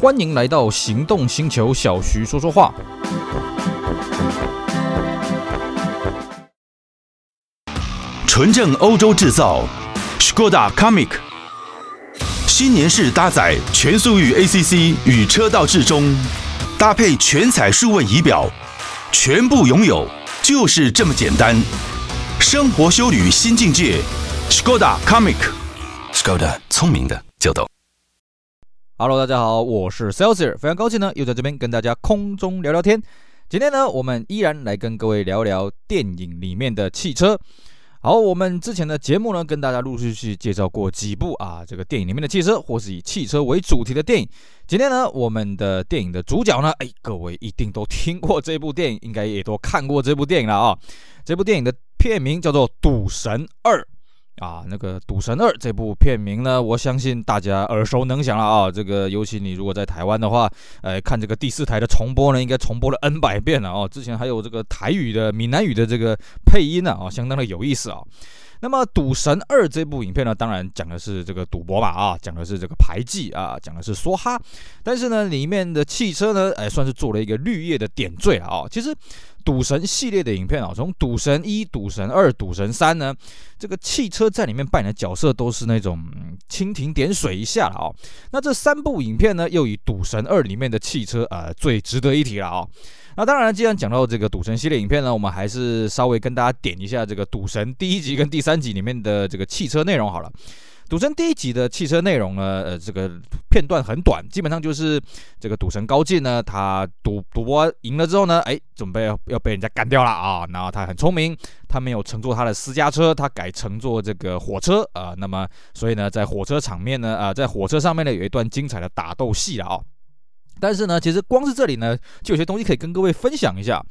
欢迎来到行动星球，小徐说说话。纯正欧洲制造，Skoda Comic，新年式搭载全速域 ACC 与车道智中，搭配全彩数位仪表，全部拥有就是这么简单。生活修旅新境界，Skoda Comic，Skoda 聪明的就懂。Hello，大家好，我是 Celsius，非常高兴呢，又在这边跟大家空中聊聊天。今天呢，我们依然来跟各位聊聊电影里面的汽车。好，我们之前的节目呢，跟大家陆续续介绍过几部啊，这个电影里面的汽车，或是以汽车为主题的电影。今天呢，我们的电影的主角呢，哎，各位一定都听过这部电影，应该也都看过这部电影了啊。这部电影的片名叫做《赌神二》。啊，那个《赌神二》这部片名呢，我相信大家耳熟能详了啊。这个尤其你如果在台湾的话，呃，看这个第四台的重播呢，应该重播了 N 百遍了哦。之前还有这个台语的、闽南语的这个配音呢，啊，相当的有意思啊。那么《赌神二》这部影片呢，当然讲的是这个赌博嘛啊，讲的是这个牌技啊，讲的是梭哈。但是呢，里面的汽车呢，哎，算是做了一个绿叶的点缀啊。其实。赌神系列的影片啊，从赌神一、赌神二、赌神三呢，这个汽车在里面扮演的角色都是那种蜻蜓点水一下了啊。那这三部影片呢，又以赌神二里面的汽车呃最值得一提了啊。那当然，既然讲到这个赌神系列影片呢，我们还是稍微跟大家点一下这个赌神第一集跟第三集里面的这个汽车内容好了。赌神第一集的汽车内容呢，呃，这个片段很短，基本上就是这个赌神高进呢，他赌赌博赢了之后呢，哎，准备要要被人家干掉了啊，然后他很聪明，他没有乘坐他的私家车，他改乘坐这个火车啊，那么所以呢，在火车场面呢，啊，在火车上面呢，有一段精彩的打斗戏了啊。但是呢，其实光是这里呢，就有些东西可以跟各位分享一下。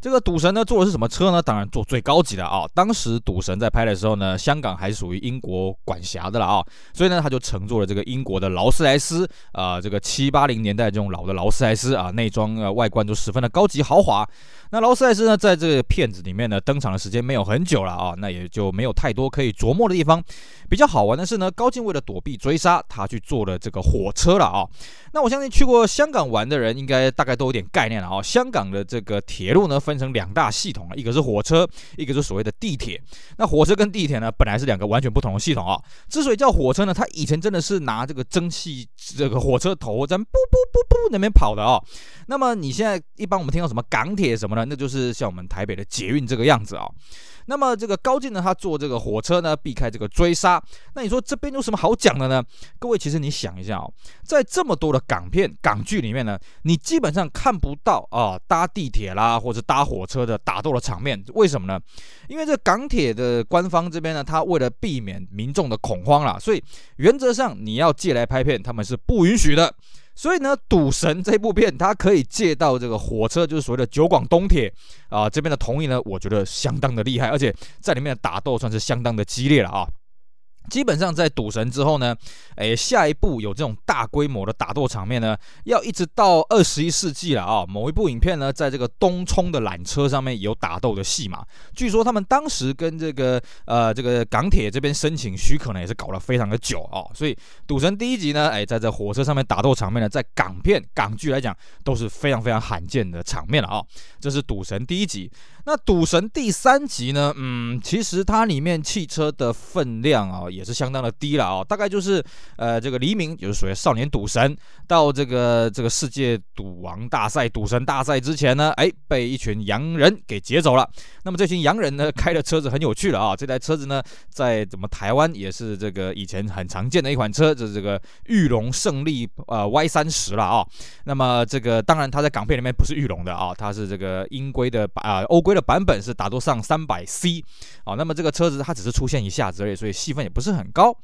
这个赌神呢，坐的是什么车呢？当然坐最高级的啊。当时赌神在拍的时候呢，香港还是属于英国管辖的了啊，所以呢，他就乘坐了这个英国的劳斯莱斯啊，这个七八零年代这种老的劳斯莱斯啊，内装啊外观都十分的高级豪华。那劳斯莱斯呢，在这个片子里面呢，登场的时间没有很久了啊，那也就没有太多可以琢磨的地方。比较好玩的是呢，高进为了躲避追杀，他去坐了这个火车了啊。那我相信去过香港玩的人，应该大概都有点概念了啊。香港的这个铁路呢，分成两大系统啊，一个是火车，一个是所谓的地铁。那火车跟地铁呢，本来是两个完全不同的系统啊。之所以叫火车呢，它以前真的是拿这个蒸汽这个火车头在噗噗噗噗那边跑的啊。那么你现在一般我们听到什么港铁什么的，那就是像我们台北的捷运这个样子啊。那么这个高进呢，他坐这个火车呢，避开这个追杀。那你说这边有什么好讲的呢？各位，其实你想一下哦，在这么多的港片、港剧里面呢，你基本上看不到啊搭地铁啦或者搭火车的打斗的场面。为什么呢？因为这港铁的官方这边呢，他为了避免民众的恐慌啦，所以原则上你要借来拍片，他们是不允许的。所以呢，赌神这部片它可以借到这个火车，就是所谓的九广东铁啊这边的同意呢，我觉得相当的厉害，而且在里面的打斗算是相当的激烈了啊。基本上在赌神之后呢，诶，下一部有这种大规模的打斗场面呢，要一直到二十一世纪了啊。某一部影片呢，在这个东涌的缆车上面有打斗的戏码，据说他们当时跟这个呃这个港铁这边申请许可呢，也是搞了非常的久啊。所以赌神第一集呢，诶，在这火车上面打斗场面呢，在港片港剧来讲都是非常非常罕见的场面了啊。这是赌神第一集。那赌神第三集呢？嗯，其实它里面汽车的分量啊，也是相当的低了啊。大概就是，呃，这个黎明就是属于少年赌神，到这个这个世界赌王大赛、赌神大赛之前呢，哎，被一群洋人给劫走了。那么这群洋人呢，开的车子很有趣了啊。这台车子呢，在怎么台湾也是这个以前很常见的一款车，就是这个玉龙胜利呃 Y 三十了啊。那么这个当然它在港片里面不是玉龙的啊，它是这个英规的啊欧规。的版本是打多上三百 C，啊，那么这个车子它只是出现一下子而已，所以戏份也不是很高。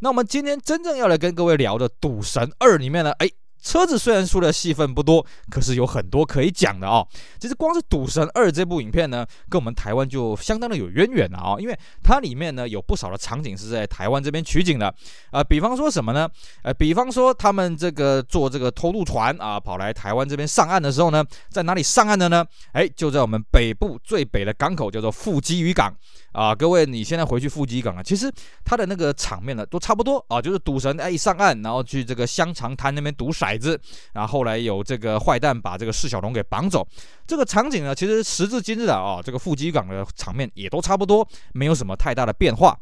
那我们今天真正要来跟各位聊的《赌神二》里面呢，哎。车子虽然出的戏份不多，可是有很多可以讲的哦。其实光是《赌神二》这部影片呢，跟我们台湾就相当的有渊源了啊，因为它里面呢有不少的场景是在台湾这边取景的啊、比方说什么呢？呃，比方说他们这个坐这个偷渡船啊，跑来台湾这边上岸的时候呢，在哪里上岸的呢？哎，就在我们北部最北的港口，叫做富基渔港。啊，各位，你现在回去富基港啊，其实它的那个场面呢都差不多啊，就是赌神哎一上岸，然后去这个香肠摊那边赌骰骰子，然后后来有这个坏蛋把这个释小龙给绑走，这个场景呢，其实时至今日啊，这个富基港的场面也都差不多，没有什么太大的变化。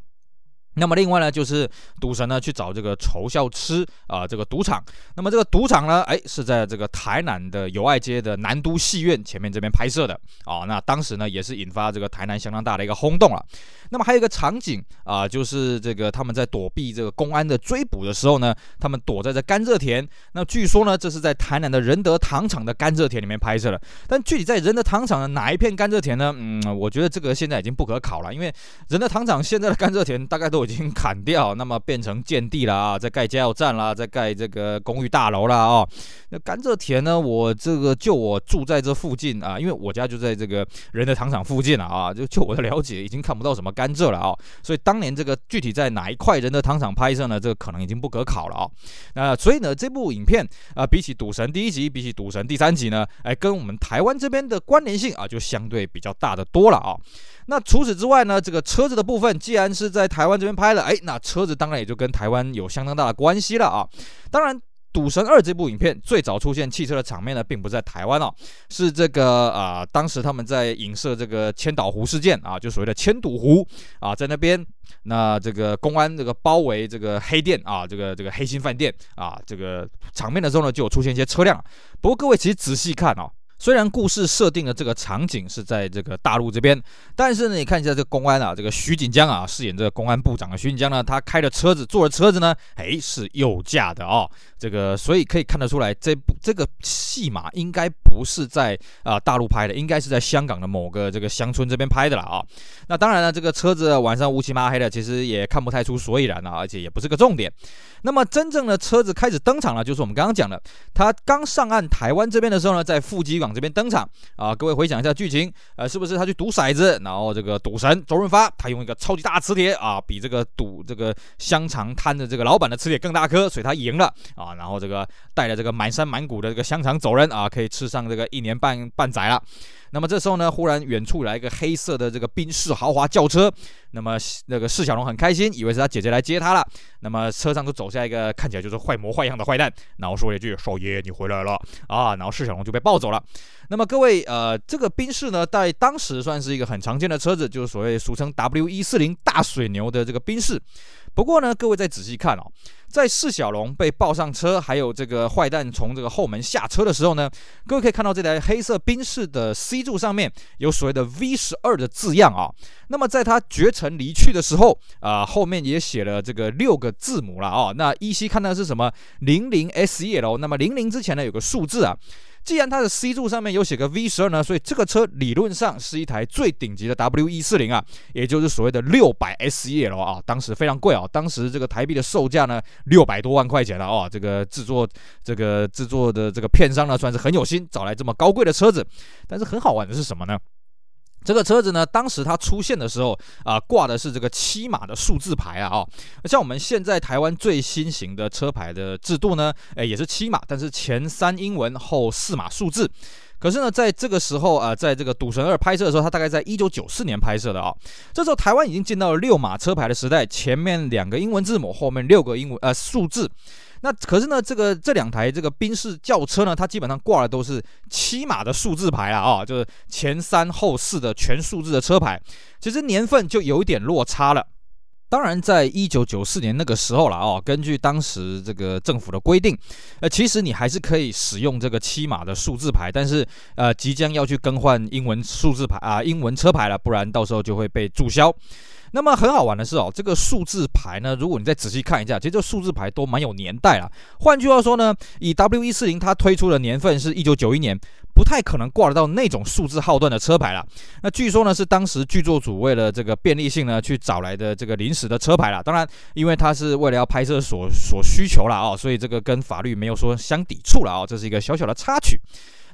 那么另外呢，就是赌神呢去找这个仇笑吃啊、这个赌场。那么这个赌场呢，哎，是在这个台南的友爱街的南都戏院前面这边拍摄的啊、哦。那当时呢，也是引发这个台南相当大的一个轰动了。那么还有一个场景啊、就是这个他们在躲避这个公安的追捕的时候呢，他们躲在这甘蔗田。那据说呢，这是在台南的仁德糖厂的甘蔗田里面拍摄的。但具体在仁德糖厂的哪一片甘蔗田呢？嗯，我觉得这个现在已经不可考了，因为仁德糖厂现在的甘蔗田大概都有已经砍掉，那么变成建地了啊，在盖加油站啦，在盖这个公寓大楼啦啊。那甘蔗田呢，我这个就我住在这附近啊，因为我家就在这个仁德糖厂附近了啊，就就我的了解，已经看不到什么。甘蔗了啊、所以当年这个具体在哪一块仁德糖厂拍摄呢？这个可能已经不可考了啊、那所以呢，这部影片啊、比起《赌神》第一集，比起《赌神》第三集呢，哎，跟我们台湾这边的关联性啊，就相对比较大的多了啊、那除此之外呢，这个车子的部分，既然是在台湾这边拍的，哎，那车子当然也就跟台湾有相当大的关系了啊。当然。《赌神二》这部影片最早出现汽车的场面呢，并不在台湾哦，是这个啊、当时他们在影射这个千岛湖事件啊，就所谓的千赌湖啊，在那边，那这个公安这个包围这个黑店啊，这个这个黑心饭店啊，这个场面的时候呢，就有出现一些车辆。不过各位其实仔细看哦。虽然故事设定的这个场景是在这个大陆这边，但是呢，你看一下这个公安啊，这个徐锦江啊，饰演这个公安部长的徐锦江呢，他开的车子，坐的车子呢，哎，是右驾的哦。这个所以可以看得出来，这部这个戏码应该不是在啊、大陆拍的，应该是在香港的某个这个乡村这边拍的了啊、那当然了，这个车子晚上乌漆嘛黑的，其实也看不太出所以然了，而且也不是个重点。那么真正的车子开始登场了，就是我们刚刚讲的，他刚上岸台湾这边的时候呢，在富基港这边登场啊。各位回想一下剧情，呃，是不是他去赌骰子，然后这个赌神周润发他用一个超级大磁铁啊，比这个赌这个香肠摊的这个老板的磁铁更大颗，所以他赢了啊。然后这个带着这个满山满谷的这个香肠走人啊，可以吃上这个一年半半载了。那么这时候呢，忽然远处来一个黑色的这个宾士豪华轿车，那么那个释小龙很开心，以为是他姐姐来接他了。那么车上就走下一个看起来就是坏模坏样的坏蛋，然后说了一句：“少爷，你回来了啊！”然后释小龙就被抱走了。那么各位呃，这个宾士呢，在当时算是一个很常见的车子，就是所谓俗称 W 一四零大水牛的这个宾士。不过呢，各位再仔细看哦，在释小龙被抱上车，还有这个坏蛋从这个后门下车的时候呢，各位可以看到这台黑色宾士的 C 柱上面有所谓的 V 十二的字样啊。那么在他绝尘离去的时候啊，后面也写了这个六个字母了啊。那依稀看到是什么零零 S E L，那么零零之前呢有个数字啊。既然它的 C 柱上面有写个 V 十二呢，所以这个车理论上是一台最顶级的 W 一四零啊，也就是所谓的六百 SEL 啊，当时非常贵啊，当时这个台币的售价呢六百多万块钱了啊，这个制作这个制作的这个片商呢算是很有心，找来这么高贵的车子，但是很好玩的是什么呢？这个车子呢，当时它出现的时候啊、挂的是这个七码的数字牌啊，哦，像我们现在台湾最新型的车牌的制度呢，诶，也是七码，但是前三英文后四码数字。可是呢，在这个时候啊、在这个《赌神二》拍摄的时候，它大概在一九九四年拍摄的啊、这时候台湾已经进到了六码车牌的时代，前面两个英文字母，后面六个英文呃数字。那可是呢，这个这两台这个宾士轿车呢，它基本上挂的都是七码的数字牌啊，啊，就是前三后四的全数字的车牌，其实年份就有一点落差了。当然，在一九九四年那个时候了哦，根据当时这个政府的规定，呃，其实你还是可以使用这个七码的数字牌，但是呃，即将要去更换英文数字牌啊，英文车牌了，不然到时候就会被注销。那么很好玩的是哦，这个数字牌呢，如果你再仔细看一下，其实这数字牌都蛮有年代了。换句话说呢，以 W 一四零它推出的年份是一九九一年，不太可能挂得到那种数字号段的车牌了。那据说呢是当时剧作组为了这个便利性呢去找来的这个临时的车牌了。当然，因为它是为了要拍摄所所需求了啊，所以这个跟法律没有说相抵触了啊，这是一个小小的插曲。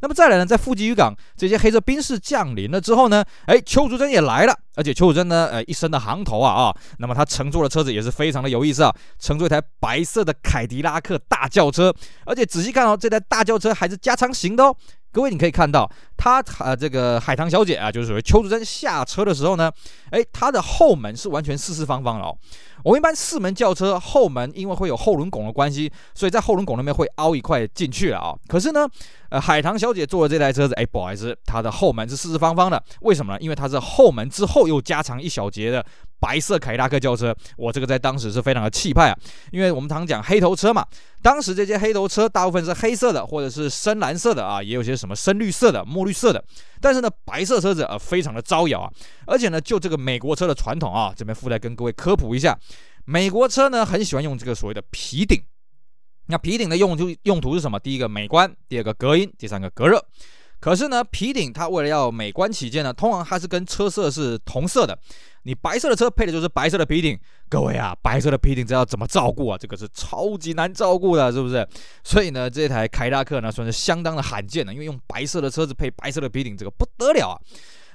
那么再来呢，在富基渔港这些黑色兵士降临了之后呢，哎，邱淑贞也来了，而且邱淑贞呢，呃，一身的行头啊啊，那么他乘坐的车子也是非常的有意思啊，乘坐一台白色的凯迪拉克大轿车，而且仔细看哦，这台大轿车还是加长型的哦。各位，你可以看到，他呃，这个海棠小姐啊，就是所谓邱淑贞下车的时候呢，哎，她的后门是完全四四方方的哦。我们一般四门轿车后门因为会有后轮拱的关系，所以在后轮拱那边会凹一块进去了啊。可是呢，呃，海棠小姐坐的这台车子，哎，不好意思，它的后门是四四方方的。为什么呢？因为它是后门之后又加长一小节的白色凯迪拉克轿车。我这个在当时是非常的气派啊，因为我们常讲黑头车嘛。当时这些黑头车大部分是黑色的，或者是深蓝色的啊，也有些什么深绿色的、墨绿色的。但是呢，白色车子呃非常的招摇啊，而且呢，就这个美国车的传统啊，这边附带跟各位科普一下，美国车呢很喜欢用这个所谓的皮顶。那皮顶的用途用途是什么？第一个美观，第二个隔音，第三个隔热。可是呢，皮顶它为了要美观起见呢，通常它是跟车色是同色的。你白色的车配的就是白色的皮顶，各位啊，白色的皮顶这要怎么照顾啊？这个是超级难照顾的，是不是？所以呢，这台凯迪拉克呢算是相当的罕见的，因为用白色的车子配白色的皮顶，这个不得了啊。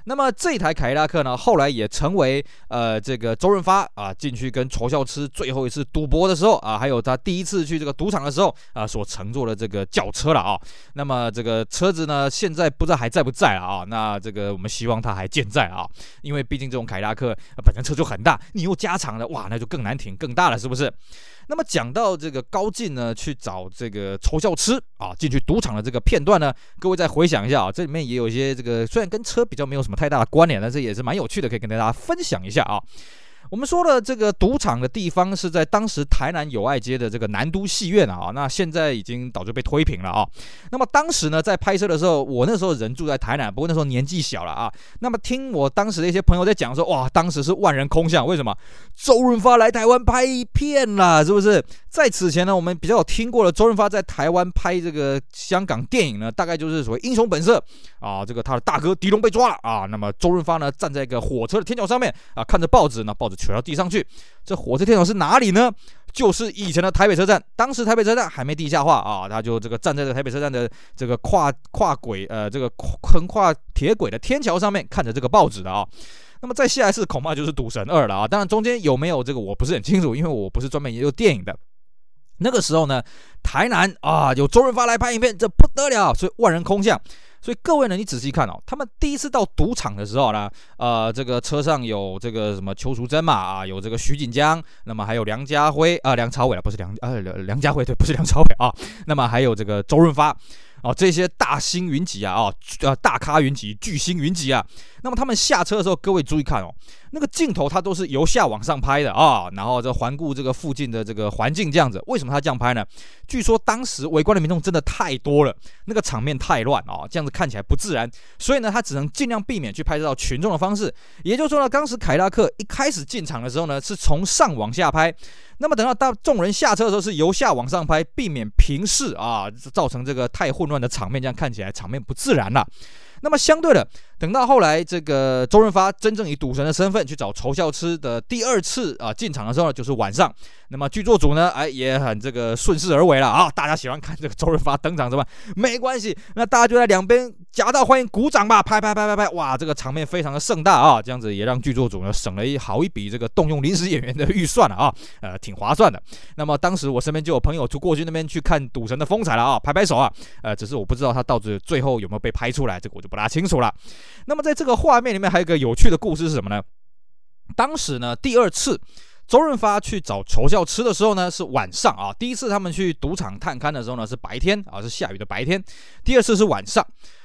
那么这台凯迪拉克呢，后来也成为呃这个周润发啊进去跟仇笑痴最后一次赌博的时候啊，还有他第一次去这个赌场的时候啊所乘坐的这个轿车了啊。那么这个车子呢，现在不知道还在不在了啊？那这个我们希望它还健在啊，因为毕竟这种凯迪拉克本身车就很大，你又加长了，哇，那就更难停，更大了，是不是？那么讲到这个高进呢，去找这个仇笑痴啊，进去赌场的这个片段呢，各位再回想一下啊，这里面也有一些这个虽然跟车比较没有什么太大的关联，但是也是蛮有趣的，可以跟大家分享一下啊。我们说的这个赌场的地方是在当时台南友爱街的这个南都戏院啊，那现在已经早就被推平了啊。那么当时呢，在拍摄的时候，我那时候人住在台南，不过那时候年纪小了啊。那么听我当时的一些朋友在讲说，哇，当时是万人空巷，为什么？周润发来台湾拍片了，是不是？在此前呢，我们比较有听过了，周润发在台湾拍这个香港电影呢，大概就是所谓《英雄本色》啊，这个他的大哥狄龙被抓了啊，那么周润发呢站在一个火车的天桥上面啊，看着报纸，那报纸。垂到地上去，这火车天桥是哪里呢？就是以前的台北车站。当时台北车站还没地下化啊，他就这个站在这台北车站的这个跨跨轨呃这个横跨铁轨的天桥上面，看着这个报纸的啊。那么再下一次恐怕就是《赌神二》了啊。当然中间有没有这个我不是很清楚，因为我不是专门研究电影的。那个时候呢，台南啊有周润发来拍影片，这不得了，所以万人空巷。所以各位呢，你仔细看哦，他们第一次到赌场的时候呢，呃，这个车上有这个什么邱淑贞嘛，啊，有这个徐锦江，那么还有梁家辉啊，梁朝伟啊，不是梁呃梁家辉对，不是梁朝伟啊，那么还有这个周润发。哦，这些大星云集啊，啊，呃，大咖云集，巨星云集啊。那么他们下车的时候，各位注意看哦，那个镜头它都是由下往上拍的啊，然后这环顾这个附近的这个环境这样子。为什么他这样拍呢？据说当时围观的民众真的太多了，那个场面太乱啊，这样子看起来不自然。所以呢，他只能尽量避免去拍摄到群众的方式。也就是说呢，当时凯迪拉克一开始进场的时候呢，是从上往下拍。那么等到大众人下车的时候，是由下往上拍，避免平视啊，造成这个太混乱的场面，这样看起来场面不自然了。那么相对的，等到后来这个周润发真正以赌神的身份去找仇笑痴的第二次啊进场的时候呢，就是晚上。那么剧作组呢，哎也很这个顺势而为了啊，大家喜欢看这个周润发登场是吧？没关系，那大家就在两边夹道欢迎，鼓掌吧，拍拍拍拍拍，哇，这个场面非常的盛大啊，这样子也让剧作组呢省了一好一笔这个动用临时演员的预算了啊，呃，挺划算的。那么当时我身边就有朋友就过去那边去看赌神的风采了啊，拍拍手啊，呃，只是我不知道他到底最后有没有被拍出来，这个我就不大清楚了。那么在这个画面里面还有一个有趣的故事是什么呢？当时呢，第二次。周润发去找仇笑痴的时候呢，是晚上啊。第一次他们去赌场探勘的时候呢，是白天啊，是下雨的白天。第二次是晚上。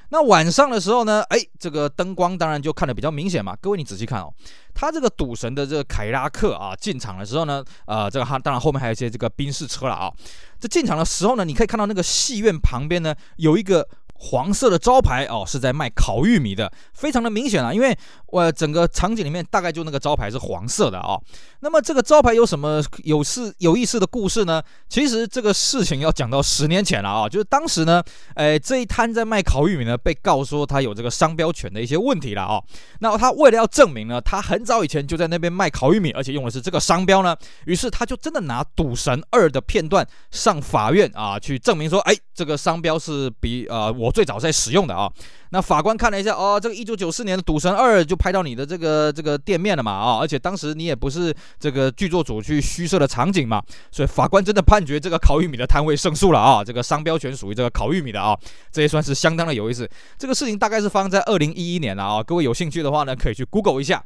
那晚上的时候呢，哎，这个灯光当然就看得比较明显嘛。各位你仔细看哦，他这个赌神的这个凯迪拉克啊，进场的时候呢，呃，这个他当然后面还有一些这个宾士车了啊。这进场的时候呢，你可以看到那个戏院旁边呢，有一个。黄色的招牌哦，是在卖烤玉米的，非常的明显啊，因为我整个场景里面大概就那个招牌是黄色的啊、那么这个招牌有什么有事有意思的故事呢？其实这个事情要讲到十年前了啊、就是当时呢，哎，这一摊在卖烤玉米呢，被告说他有这个商标权的一些问题了啊、那他为了要证明呢，他很早以前就在那边卖烤玉米，而且用的是这个商标呢，于是他就真的拿《赌神二》的片段上法院啊，去证明说，哎，这个商标是比呃我。最早在使用的啊，那法官看了一下，哦，这个一九九四年的《赌神二》就拍到你的这个这个店面了嘛，啊，而且当时你也不是这个剧作组去虚设的场景嘛，所以法官真的判决这个烤玉米的摊位胜诉了啊，这个商标权属于这个烤玉米的啊，这也算是相当的有意思。这个事情大概是发生在二零一一年了啊，各位有兴趣的话呢，可以去 Google 一下。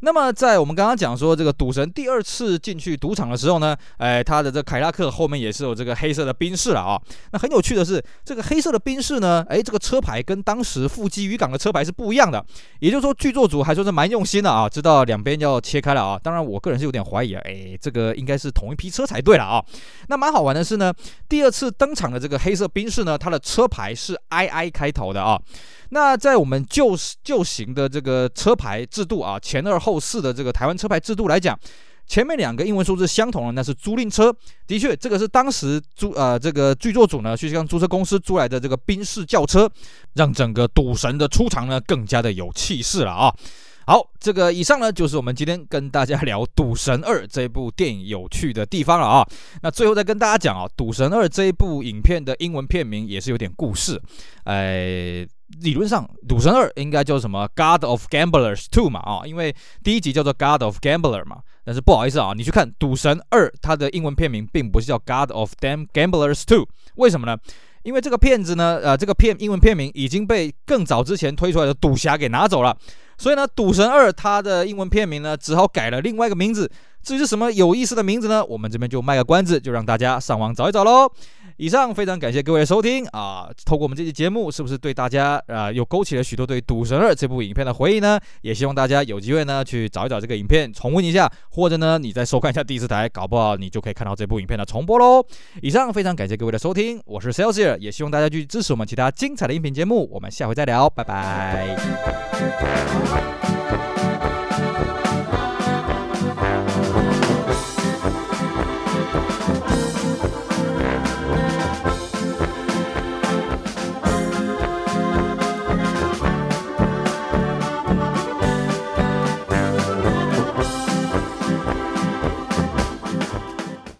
那么在我们刚刚讲说这个赌神第二次进去赌场的时候呢，哎，他的这凯拉克后面也是有这个黑色的宾士了啊。那很有趣的是，这个黑色的宾士呢，哎，这个车牌跟当时富基渔港的车牌是不一样的。也就是说，剧作组还说是蛮用心的啊，知道两边要切开了啊。当然，我个人是有点怀疑啊，哎，这个应该是同一批车才对了啊。那蛮好玩的是呢，第二次登场的这个黑色宾士呢，它的车牌是 II 开头的啊。那在我们旧旧型的这个车牌制度啊，前二后四的这个台湾车牌制度来讲，前面两个英文数字相同的那是租赁车，的确，这个是当时租呃这个剧作组呢去向租车公司租来的这个宾士轿车，让整个赌神的出场呢更加的有气势了啊。好，这个以上呢就是我们今天跟大家聊《赌神二》这部电影有趣的地方了啊。那最后再跟大家讲啊，《赌神二》这一部影片的英文片名也是有点故事，哎。理论上，《赌神二》应该叫什么《God of Gamblers Two》嘛啊，因为第一集叫做《God of Gambler》嘛。但是不好意思啊，你去看《赌神二》，它的英文片名并不是叫《God of Damn Gamblers Two》。为什么呢？因为这个片子呢，呃，这个片英文片名已经被更早之前推出来的《赌侠》给拿走了。所以呢，《赌神二》它的英文片名呢，只好改了另外一个名字。至于是什么有意思的名字呢？我们这边就卖个关子，就让大家上网找一找喽。以上非常感谢各位的收听啊！透过我们这期节目，是不是对大家啊又勾起了许多对《赌神二》这部影片的回忆呢？也希望大家有机会呢去找一找这个影片重温一下，或者呢你再收看一下第四台，搞不好你就可以看到这部影片的重播喽。以上非常感谢各位的收听，我是 Celsius，也希望大家继续支持我们其他精彩的音频节目。我们下回再聊，拜拜。